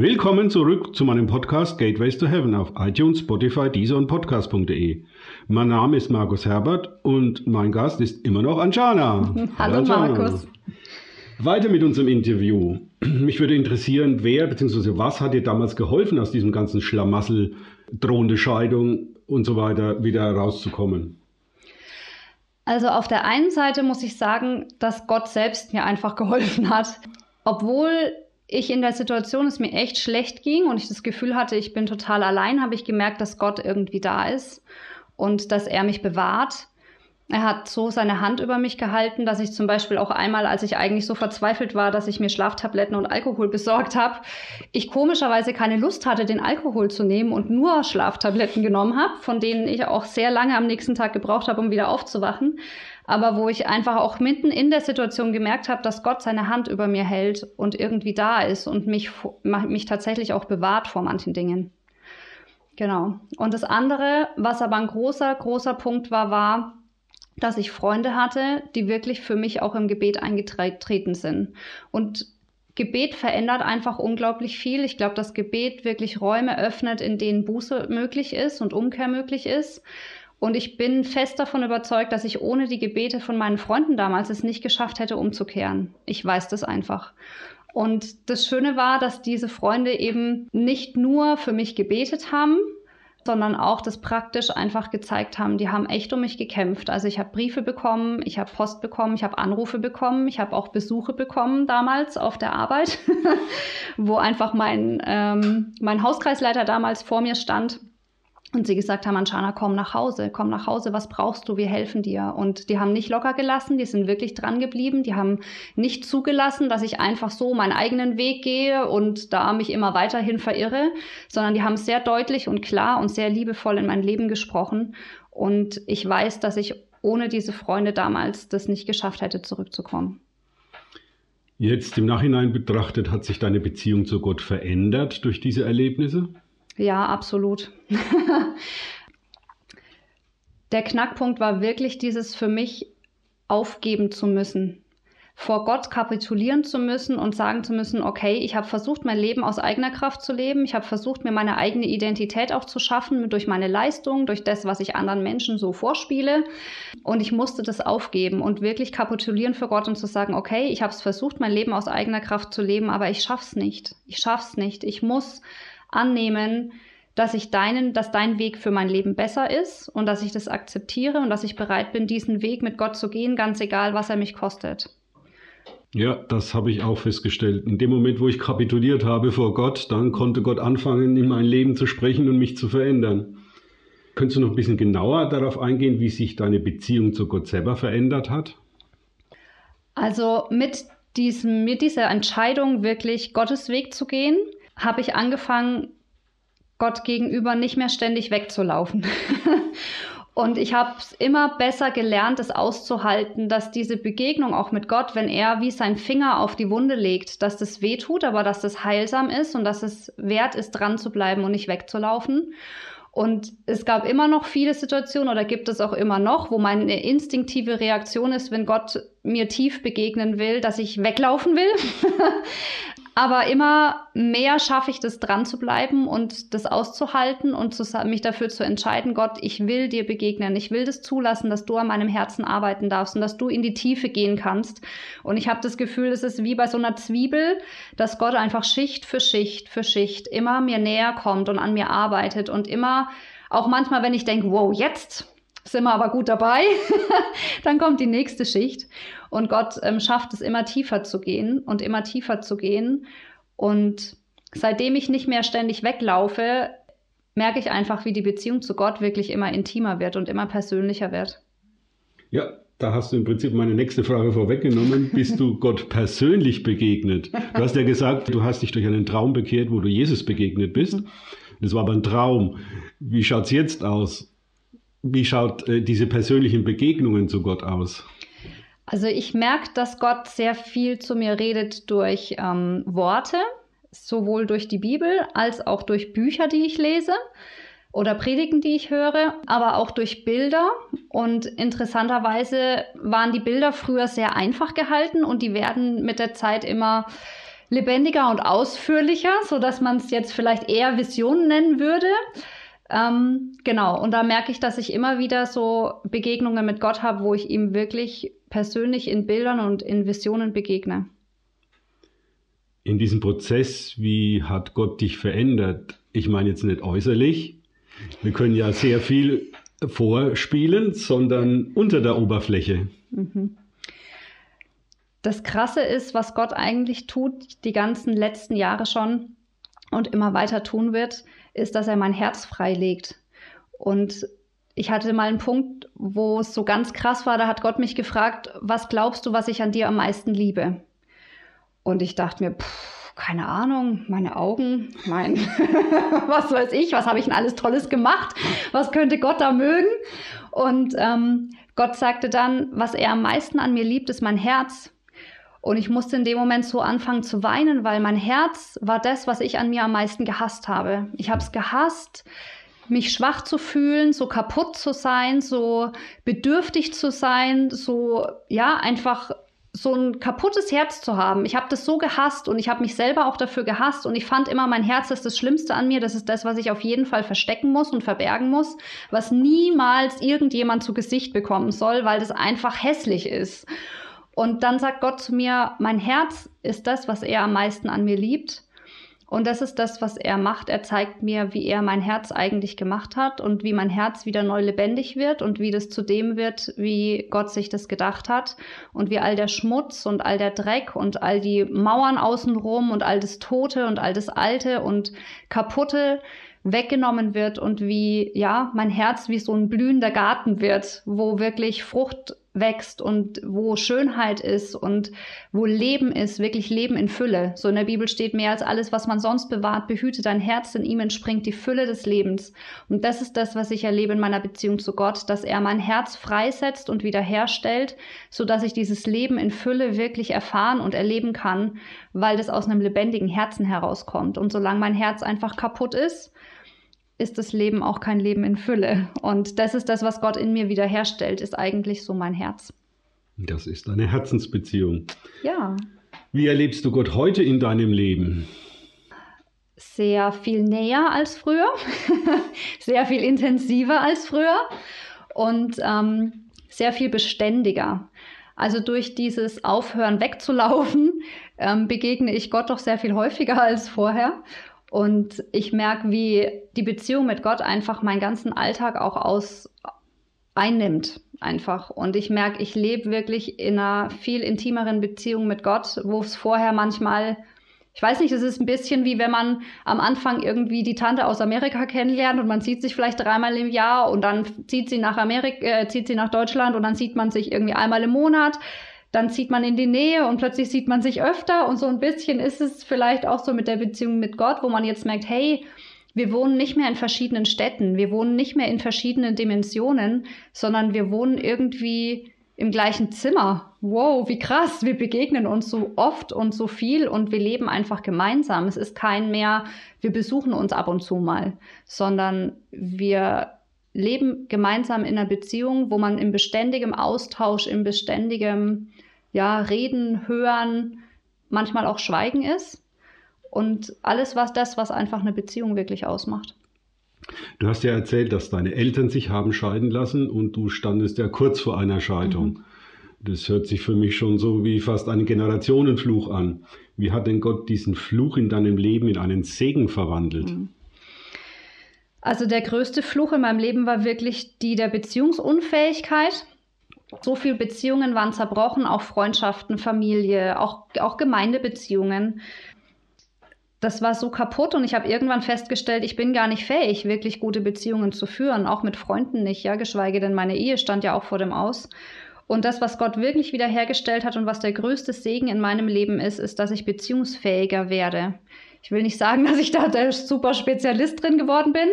Willkommen zurück zu meinem Podcast Gateways to Heaven auf iTunes, Spotify, Deezer und Podcast.de. Mein Name ist Markus Herbert und mein Gast ist immer noch Anjana. Hallo Anjana. Markus. Weiter mit unserem Interview. Mich würde interessieren, wer bzw. was hat dir damals geholfen, aus diesem ganzen Schlamassel, drohende Scheidung und so weiter wieder herauszukommen? Also auf der einen Seite muss ich sagen, dass Gott selbst mir einfach geholfen hat. Obwohl ich in der Situation es mir echt schlecht ging und ich das Gefühl hatte, ich bin total allein, habe ich gemerkt, dass Gott irgendwie da ist und dass er mich bewahrt. Er hat so seine Hand über mich gehalten, dass ich zum Beispiel auch einmal, als ich eigentlich so verzweifelt war, dass ich mir Schlaftabletten und Alkohol besorgt habe, ich komischerweise keine Lust hatte, den Alkohol zu nehmen und nur Schlaftabletten genommen habe, von denen ich auch sehr lange am nächsten Tag gebraucht habe, um wieder aufzuwachen aber wo ich einfach auch mitten in der Situation gemerkt habe, dass Gott seine Hand über mir hält und irgendwie da ist und mich, mich tatsächlich auch bewahrt vor manchen Dingen. Genau. Und das andere, was aber ein großer, großer Punkt war, war, dass ich Freunde hatte, die wirklich für mich auch im Gebet eingetreten sind. Und Gebet verändert einfach unglaublich viel. Ich glaube, dass Gebet wirklich Räume öffnet, in denen Buße möglich ist und Umkehr möglich ist. Und ich bin fest davon überzeugt, dass ich ohne die Gebete von meinen Freunden damals es nicht geschafft hätte, umzukehren. Ich weiß das einfach. Und das Schöne war, dass diese Freunde eben nicht nur für mich gebetet haben, sondern auch das praktisch einfach gezeigt haben. Die haben echt um mich gekämpft. Also ich habe Briefe bekommen, ich habe Post bekommen, ich habe Anrufe bekommen, ich habe auch Besuche bekommen damals auf der Arbeit, wo einfach mein, ähm, mein Hauskreisleiter damals vor mir stand und sie gesagt haben, Anschana, komm nach Hause, komm nach Hause, was brauchst du, wir helfen dir. Und die haben nicht locker gelassen, die sind wirklich dran geblieben, die haben nicht zugelassen, dass ich einfach so meinen eigenen Weg gehe und da mich immer weiterhin verirre, sondern die haben sehr deutlich und klar und sehr liebevoll in mein Leben gesprochen. Und ich weiß, dass ich ohne diese Freunde damals das nicht geschafft hätte, zurückzukommen. Jetzt im Nachhinein betrachtet, hat sich deine Beziehung zu Gott verändert durch diese Erlebnisse? Ja, absolut. Der Knackpunkt war wirklich dieses für mich aufgeben zu müssen, vor Gott kapitulieren zu müssen und sagen zu müssen, okay, ich habe versucht, mein Leben aus eigener Kraft zu leben, ich habe versucht, mir meine eigene Identität auch zu schaffen durch meine Leistung, durch das, was ich anderen Menschen so vorspiele und ich musste das aufgeben und wirklich kapitulieren für Gott und zu sagen, okay, ich habe es versucht, mein Leben aus eigener Kraft zu leben, aber ich schaff's nicht. Ich schaff's nicht. Ich muss annehmen, dass ich deinen, dass dein Weg für mein Leben besser ist und dass ich das akzeptiere und dass ich bereit bin, diesen Weg mit Gott zu gehen, ganz egal, was er mich kostet. Ja, das habe ich auch festgestellt. In dem Moment, wo ich kapituliert habe vor Gott, dann konnte Gott anfangen, in mein Leben zu sprechen und mich zu verändern. Könntest du noch ein bisschen genauer darauf eingehen, wie sich deine Beziehung zu Gott selber verändert hat? Also mit diesem, mit dieser Entscheidung, wirklich Gottes Weg zu gehen, habe ich angefangen, Gott gegenüber nicht mehr ständig wegzulaufen. Und ich habe es immer besser gelernt, es auszuhalten, dass diese Begegnung auch mit Gott, wenn er wie sein Finger auf die Wunde legt, dass das weh tut, aber dass das heilsam ist und dass es wert ist, dran zu bleiben und nicht wegzulaufen. Und es gab immer noch viele Situationen oder gibt es auch immer noch, wo meine instinktive Reaktion ist, wenn Gott mir tief begegnen will, dass ich weglaufen will. Aber immer mehr schaffe ich das dran zu bleiben und das auszuhalten und zu, mich dafür zu entscheiden, Gott, ich will dir begegnen. Ich will das zulassen, dass du an meinem Herzen arbeiten darfst und dass du in die Tiefe gehen kannst. Und ich habe das Gefühl, es ist wie bei so einer Zwiebel, dass Gott einfach Schicht für Schicht für Schicht immer mir näher kommt und an mir arbeitet und immer, auch manchmal, wenn ich denke, wow, jetzt sind wir aber gut dabei, dann kommt die nächste Schicht. Und Gott ähm, schafft es immer tiefer zu gehen und immer tiefer zu gehen. Und seitdem ich nicht mehr ständig weglaufe, merke ich einfach, wie die Beziehung zu Gott wirklich immer intimer wird und immer persönlicher wird. Ja, da hast du im Prinzip meine nächste Frage vorweggenommen. Bist du Gott persönlich begegnet? Du hast ja gesagt, du hast dich durch einen Traum bekehrt, wo du Jesus begegnet bist. Das war aber ein Traum. Wie schaut es jetzt aus? Wie schaut äh, diese persönlichen Begegnungen zu Gott aus? Also ich merke, dass Gott sehr viel zu mir redet durch ähm, Worte, sowohl durch die Bibel als auch durch Bücher, die ich lese oder Predigen, die ich höre, aber auch durch Bilder. Und interessanterweise waren die Bilder früher sehr einfach gehalten und die werden mit der Zeit immer lebendiger und ausführlicher, so dass man es jetzt vielleicht eher Visionen nennen würde. Ähm, genau, und da merke ich, dass ich immer wieder so Begegnungen mit Gott habe, wo ich ihm wirklich persönlich in Bildern und in Visionen begegne. In diesem Prozess, wie hat Gott dich verändert? Ich meine jetzt nicht äußerlich. Wir können ja sehr viel vorspielen, sondern unter der Oberfläche. Mhm. Das Krasse ist, was Gott eigentlich tut, die ganzen letzten Jahre schon und immer weiter tun wird, ist, dass er mein Herz freilegt. Und ich hatte mal einen Punkt, wo es so ganz krass war, da hat Gott mich gefragt, was glaubst du, was ich an dir am meisten liebe? Und ich dachte mir, pff, keine Ahnung, meine Augen, mein, was weiß ich, was habe ich denn alles Tolles gemacht? Was könnte Gott da mögen? Und ähm, Gott sagte dann, was er am meisten an mir liebt, ist mein Herz. Und ich musste in dem Moment so anfangen zu weinen, weil mein Herz war das, was ich an mir am meisten gehasst habe. Ich habe es gehasst, mich schwach zu fühlen, so kaputt zu sein, so bedürftig zu sein, so ja, einfach so ein kaputtes Herz zu haben. Ich habe das so gehasst und ich habe mich selber auch dafür gehasst und ich fand immer, mein Herz ist das Schlimmste an mir. Das ist das, was ich auf jeden Fall verstecken muss und verbergen muss, was niemals irgendjemand zu Gesicht bekommen soll, weil das einfach hässlich ist. Und dann sagt Gott zu mir, mein Herz ist das, was er am meisten an mir liebt. Und das ist das, was er macht. Er zeigt mir, wie er mein Herz eigentlich gemacht hat und wie mein Herz wieder neu lebendig wird und wie das zu dem wird, wie Gott sich das gedacht hat und wie all der Schmutz und all der Dreck und all die Mauern außenrum und all das Tote und all das Alte und Kaputte weggenommen wird und wie, ja, mein Herz wie so ein blühender Garten wird, wo wirklich Frucht wächst und wo Schönheit ist und wo Leben ist, wirklich Leben in Fülle. So in der Bibel steht mehr als alles, was man sonst bewahrt, behüte dein Herz, in ihm entspringt die Fülle des Lebens. Und das ist das, was ich erlebe in meiner Beziehung zu Gott, dass er mein Herz freisetzt und wiederherstellt, so dass ich dieses Leben in Fülle wirklich erfahren und erleben kann, weil das aus einem lebendigen Herzen herauskommt. Und solange mein Herz einfach kaputt ist, ist das Leben auch kein Leben in Fülle. Und das ist das, was Gott in mir wiederherstellt, ist eigentlich so mein Herz. Das ist eine Herzensbeziehung. Ja. Wie erlebst du Gott heute in deinem Leben? Sehr viel näher als früher, sehr viel intensiver als früher und ähm, sehr viel beständiger. Also durch dieses Aufhören wegzulaufen, ähm, begegne ich Gott doch sehr viel häufiger als vorher. Und ich merke, wie die Beziehung mit Gott einfach meinen ganzen Alltag auch aus einnimmt einfach. Und ich merke, ich lebe wirklich in einer viel intimeren Beziehung mit Gott, wo es vorher manchmal, ich weiß nicht, es ist ein bisschen wie wenn man am Anfang irgendwie die Tante aus Amerika kennenlernt und man sieht sich vielleicht dreimal im Jahr und dann zieht sie nach Amerika, äh, zieht sie nach Deutschland und dann sieht man sich irgendwie einmal im Monat dann zieht man in die Nähe und plötzlich sieht man sich öfter und so ein bisschen ist es vielleicht auch so mit der Beziehung mit Gott, wo man jetzt merkt, hey, wir wohnen nicht mehr in verschiedenen Städten, wir wohnen nicht mehr in verschiedenen Dimensionen, sondern wir wohnen irgendwie im gleichen Zimmer. Wow, wie krass, wir begegnen uns so oft und so viel und wir leben einfach gemeinsam. Es ist kein mehr, wir besuchen uns ab und zu mal, sondern wir leben gemeinsam in einer Beziehung, wo man im beständigem Austausch, im beständigem ja, Reden, Hören, manchmal auch Schweigen ist. Und alles, was das, was einfach eine Beziehung wirklich ausmacht. Du hast ja erzählt, dass deine Eltern sich haben scheiden lassen und du standest ja kurz vor einer Scheidung. Mhm. Das hört sich für mich schon so wie fast ein Generationenfluch an. Wie hat denn Gott diesen Fluch in deinem Leben in einen Segen verwandelt? Mhm. Also der größte Fluch in meinem Leben war wirklich die der Beziehungsunfähigkeit. So viele Beziehungen waren zerbrochen, auch Freundschaften, Familie, auch, auch Gemeindebeziehungen. Das war so kaputt und ich habe irgendwann festgestellt, ich bin gar nicht fähig, wirklich gute Beziehungen zu führen, auch mit Freunden nicht, ja, geschweige denn meine Ehe stand ja auch vor dem Aus. Und das, was Gott wirklich wiederhergestellt hat und was der größte Segen in meinem Leben ist, ist, dass ich beziehungsfähiger werde ich will nicht sagen, dass ich da der super Spezialist drin geworden bin,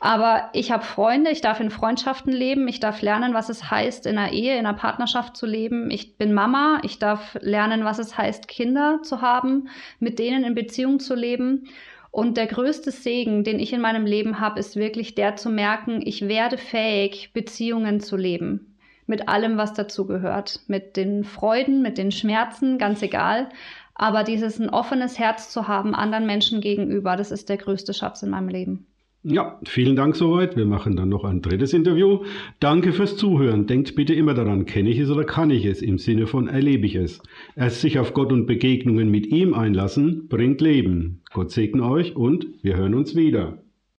aber ich habe Freunde, ich darf in Freundschaften leben, ich darf lernen, was es heißt, in einer Ehe, in einer Partnerschaft zu leben. Ich bin Mama, ich darf lernen, was es heißt, Kinder zu haben, mit denen in Beziehung zu leben. Und der größte Segen, den ich in meinem Leben habe, ist wirklich der zu merken, ich werde fähig, Beziehungen zu leben. Mit allem, was dazu gehört. Mit den Freuden, mit den Schmerzen, ganz egal Aber dieses ein offenes Herz zu haben anderen Menschen gegenüber, das ist der größte Schatz in meinem Leben. Ja, vielen Dank soweit. Wir machen dann noch ein drittes Interview. Danke fürs Zuhören. Denkt bitte immer daran, kenne ich es oder kann ich es im Sinne von erlebe ich es. Erst sich auf Gott und Begegnungen mit ihm einlassen, bringt Leben. Gott segne euch und wir hören uns wieder.